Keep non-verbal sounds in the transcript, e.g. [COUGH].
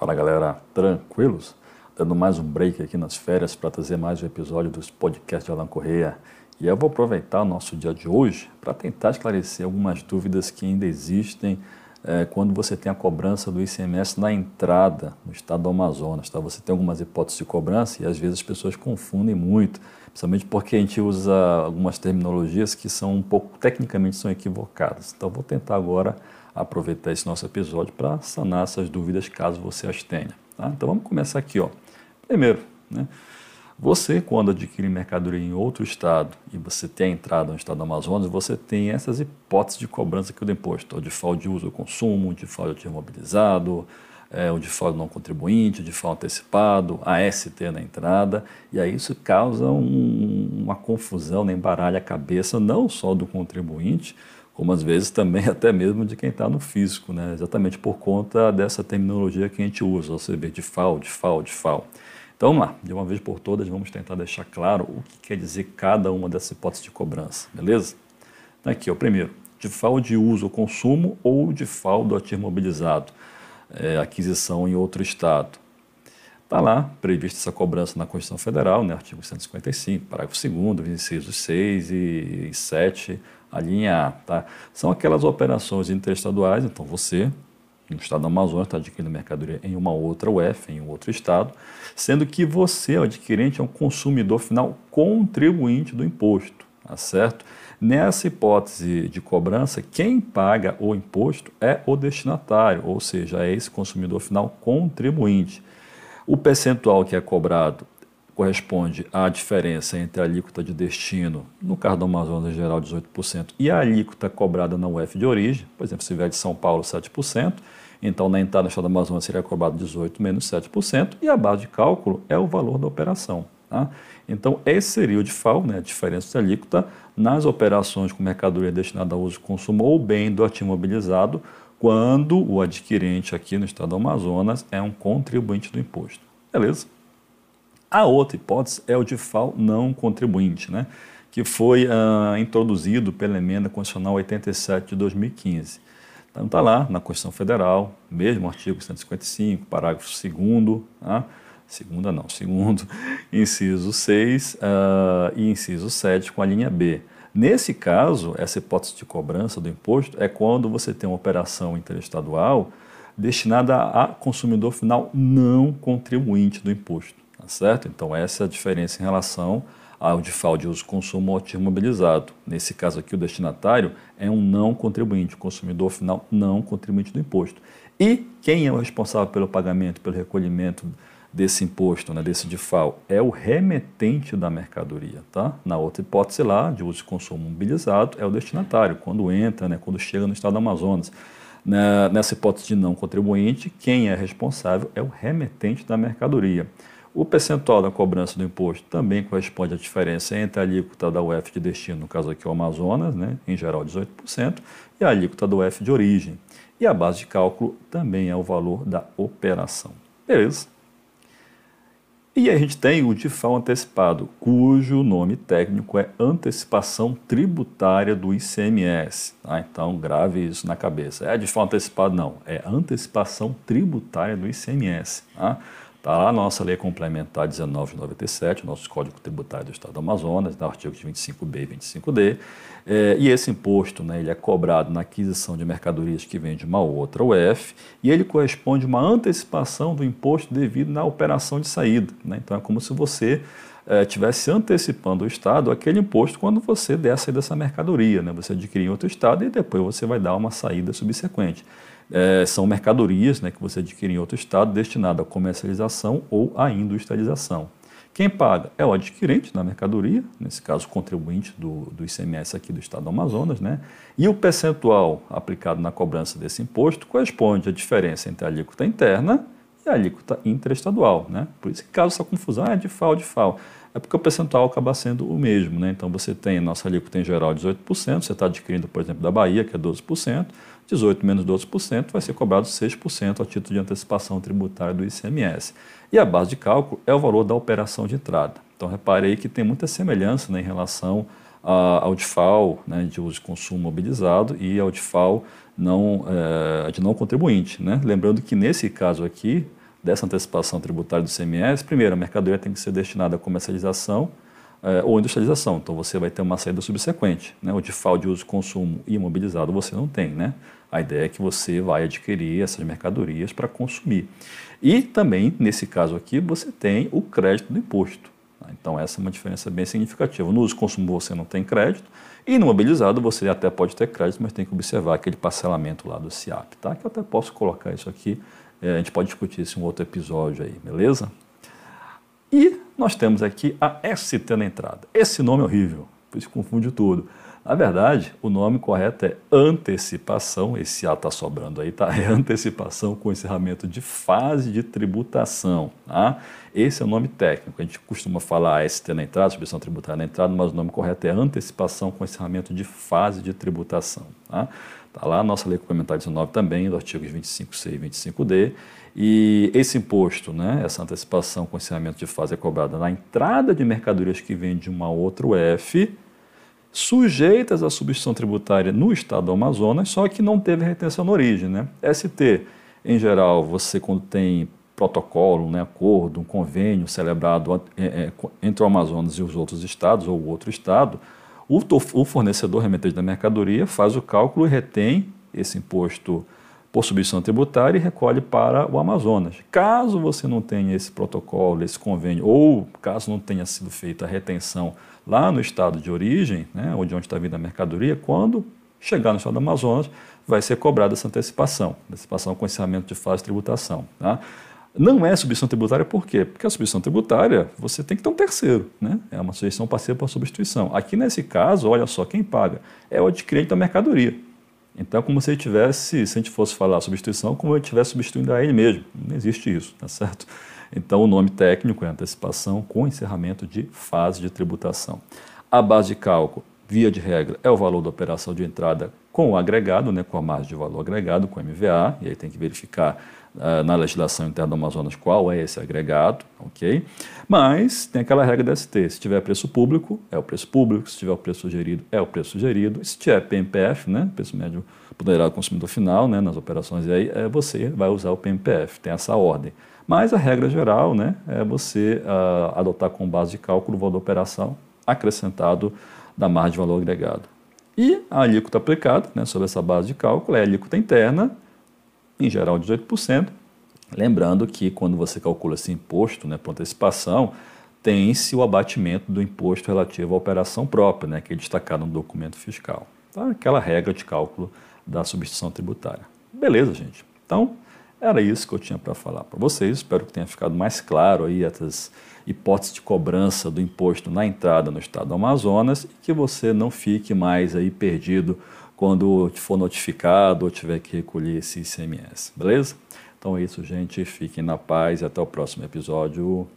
Fala galera, tranquilos? Dando mais um break aqui nas férias para trazer mais um episódio dos podcasts de Alan Correia. E eu vou aproveitar o nosso dia de hoje para tentar esclarecer algumas dúvidas que ainda existem é, quando você tem a cobrança do ICMS na entrada no estado do Amazonas. Tá? Você tem algumas hipóteses de cobrança e às vezes as pessoas confundem muito, principalmente porque a gente usa algumas terminologias que são um pouco, tecnicamente, são equivocadas. Então, vou tentar agora aproveitar esse nosso episódio para sanar essas dúvidas caso você as tenha. Tá? Então vamos começar aqui. Ó. Primeiro, né, você quando adquire mercadoria em outro estado e você tem a entrada no estado do Amazonas, você tem essas hipóteses de cobrança aqui do imposto, o default de uso ou consumo, o default de imobilizado, é, o default não contribuinte, o default antecipado, a ST na entrada, e aí isso causa um, uma confusão, né, embaralha a cabeça não só do contribuinte, como às vezes também [LAUGHS] até mesmo de quem está no físico, né? exatamente por conta dessa terminologia que a gente usa, você vê de FAO, de FAO, de FAO. Então vamos lá, de uma vez por todas vamos tentar deixar claro o que quer dizer cada uma dessas hipóteses de cobrança, beleza? Então, aqui, o primeiro, de FAO de uso ou consumo ou de FAO do ativo mobilizado, é, aquisição em outro estado. Está lá prevista essa cobrança na Constituição Federal, né, artigo 155, parágrafo 2 incisos 6 e 7 a linha A, tá? São aquelas operações interestaduais, então você, no estado do Amazonas, está adquirindo mercadoria em uma outra UF, em um outro estado, sendo que você, o adquirente, é um consumidor final contribuinte do imposto, tá certo? Nessa hipótese de cobrança, quem paga o imposto é o destinatário, ou seja, é esse consumidor final contribuinte. O percentual que é cobrado corresponde à diferença entre a alíquota de destino, no caso do Amazonas em geral 18%, e a alíquota cobrada na UF de origem, por exemplo, se vier de São Paulo 7%, então na entrada do estado do Amazonas seria cobrado 18 menos 7%, e a base de cálculo é o valor da operação. Tá? Então esse seria o DIFAL, né, a diferença de alíquota, nas operações com mercadoria destinada a uso e consumo ou bem do ativo mobilizado, quando o adquirente aqui no estado do Amazonas é um contribuinte do imposto. Beleza? A outra hipótese é o de FAO não contribuinte, né? que foi uh, introduzido pela emenda constitucional 87 de 2015. Então está lá na Constituição Federal, mesmo artigo 155, parágrafo 2 tá? segunda não, [LAUGHS] segundo, inciso 6 uh, ah, e inciso 7 com a linha B. Nesse caso, essa hipótese de cobrança do imposto é quando você tem uma operação interestadual destinada a consumidor final não contribuinte do imposto certo? Então essa é a diferença em relação ao default de uso consumo ativo mobilizado. Nesse caso aqui, o destinatário é um não contribuinte, o consumidor final não contribuinte do imposto. E quem é o responsável pelo pagamento, pelo recolhimento desse imposto, né, desse default? É o remetente da mercadoria, tá? Na outra hipótese lá, de uso e consumo mobilizado, é o destinatário, quando entra, né, quando chega no estado do Amazonas. Nessa hipótese de não contribuinte, quem é responsável é o remetente da mercadoria. O percentual da cobrança do imposto também corresponde à diferença entre a alíquota da UF de destino, no caso aqui o Amazonas, né, em geral 18%, e a alíquota do UF de origem. E a base de cálculo também é o valor da operação. Beleza? E a gente tem o DIFAL antecipado, cujo nome técnico é antecipação tributária do ICMS. Tá? Então, grave isso na cabeça. É DIFAL antecipado? Não, é antecipação tributária do ICMS. Tá? Está lá a nossa lei complementar 1997, nosso Código Tributário do Estado do Amazonas, no artigos 25B e 25D. É, e esse imposto né, ele é cobrado na aquisição de mercadorias que vem de uma outra UF e ele corresponde a uma antecipação do imposto devido na operação de saída. Né? Então é como se você estivesse é, antecipando o Estado aquele imposto quando você der a saída dessa mercadoria. Né? Você adquirir em outro Estado e depois você vai dar uma saída subsequente é, são mercadorias né, que você adquire em outro estado destinado à comercialização ou à industrialização. Quem paga é o adquirente da mercadoria, nesse caso contribuinte do, do ICMS aqui do estado do Amazonas, né? e o percentual aplicado na cobrança desse imposto corresponde à diferença entre a alíquota interna e a alíquota interestadual. Né? Por isso que causa essa confusão, ah, é de FAO, de FAO. É porque o percentual acaba sendo o mesmo. Né? Então você tem, nossa alíquota em geral 18%, você está adquirindo, por exemplo, da Bahia, que é 12%, 18 menos 12% vai ser cobrado 6% a título de antecipação tributária do ICMS. E a base de cálculo é o valor da operação de entrada. Então, reparei que tem muita semelhança né, em relação ao DIFAL, né, de uso de consumo mobilizado, e ao DIFAL não, é, de não contribuinte. Né? Lembrando que nesse caso aqui, dessa antecipação tributária do CMS, primeiro, a mercadoria tem que ser destinada à comercialização é, ou industrialização. Então você vai ter uma saída subsequente. Né? O de uso, consumo imobilizado você não tem. Né? A ideia é que você vai adquirir essas mercadorias para consumir. E também, nesse caso aqui, você tem o crédito do imposto. Então essa é uma diferença bem significativa. No uso consumo você não tem crédito e no mobilizado você até pode ter crédito, mas tem que observar aquele parcelamento lá do CIAP, tá? Que eu até posso colocar isso aqui, é, a gente pode discutir isso em um outro episódio aí, beleza? E nós temos aqui a ST na entrada. Esse nome é horrível, por isso confunde tudo. Na verdade, o nome correto é antecipação, esse A está sobrando aí, tá? [LAUGHS] É antecipação com encerramento de fase de tributação, tá? Esse é o nome técnico. A gente costuma falar ST na entrada, substituição tributária na entrada, mas o nome correto é antecipação com encerramento de fase de tributação, tá? Está lá a nossa Lei Complementar 19 também, do artigo 25C e 25D. E esse imposto, né, essa antecipação com encerramento de fase é cobrada na entrada de mercadorias que vêm de uma outra UF, sujeitas à substituição tributária no estado do Amazonas, só que não teve retenção na origem. Né? ST, em geral, você quando tem protocolo, né, acordo, um convênio celebrado é, é, entre o Amazonas e os outros estados, ou outro estado, o fornecedor remetente da mercadoria faz o cálculo e retém esse imposto por substituição tributária e recolhe para o Amazonas. Caso você não tenha esse protocolo, esse convênio, ou caso não tenha sido feita a retenção lá no estado de origem, né, onde está vindo a mercadoria, quando chegar no estado do Amazonas, vai ser cobrada essa antecipação, antecipação com encerramento de fase de tributação. Tá? Não é substituição tributária por quê? Porque a substituição tributária você tem que ter um terceiro, né? é uma sujeição passiva por substituição. Aqui nesse caso, olha só, quem paga é o adquirente da mercadoria. Então, como se ele tivesse, se a gente fosse falar substituição, como ele estivesse substituindo a ele mesmo. Não existe isso, tá certo? Então, o nome técnico é antecipação com encerramento de fase de tributação. A base de cálculo, via de regra, é o valor da operação de entrada com o agregado, né, com a margem de valor agregado, com o MVA, e aí tem que verificar uh, na legislação interna do Amazonas qual é esse agregado, ok? Mas tem aquela regra da ST, se tiver preço público, é o preço público, se tiver o preço sugerido, é o preço sugerido, se tiver PMPF, né, preço médio ponderado consumidor final, né, nas operações, e aí é, você vai usar o PMPF, tem essa ordem. Mas a regra geral né, é você uh, adotar como base de cálculo o valor da operação acrescentado da margem de valor agregado. E a alíquota aplicada né, sobre essa base de cálculo é a alíquota interna, em geral 18%. Lembrando que quando você calcula esse imposto né, por antecipação, tem-se o abatimento do imposto relativo à operação própria, né, que é destacado no documento fiscal. Então, aquela regra de cálculo da substituição tributária. Beleza, gente. Então, era isso que eu tinha para falar para vocês. Espero que tenha ficado mais claro aí essas hipóteses de cobrança do imposto na entrada no estado do Amazonas e que você não fique mais aí perdido quando for notificado ou tiver que recolher esse ICMS, beleza? Então é isso, gente. Fiquem na paz e até o próximo episódio.